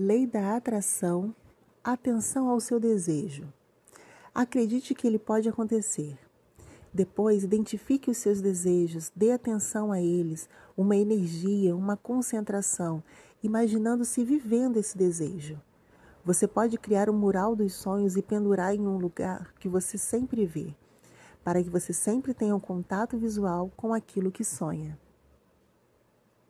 Lei da atração. Atenção ao seu desejo. Acredite que ele pode acontecer. Depois, identifique os seus desejos, dê atenção a eles, uma energia, uma concentração, imaginando-se vivendo esse desejo. Você pode criar um mural dos sonhos e pendurar em um lugar que você sempre vê, para que você sempre tenha um contato visual com aquilo que sonha.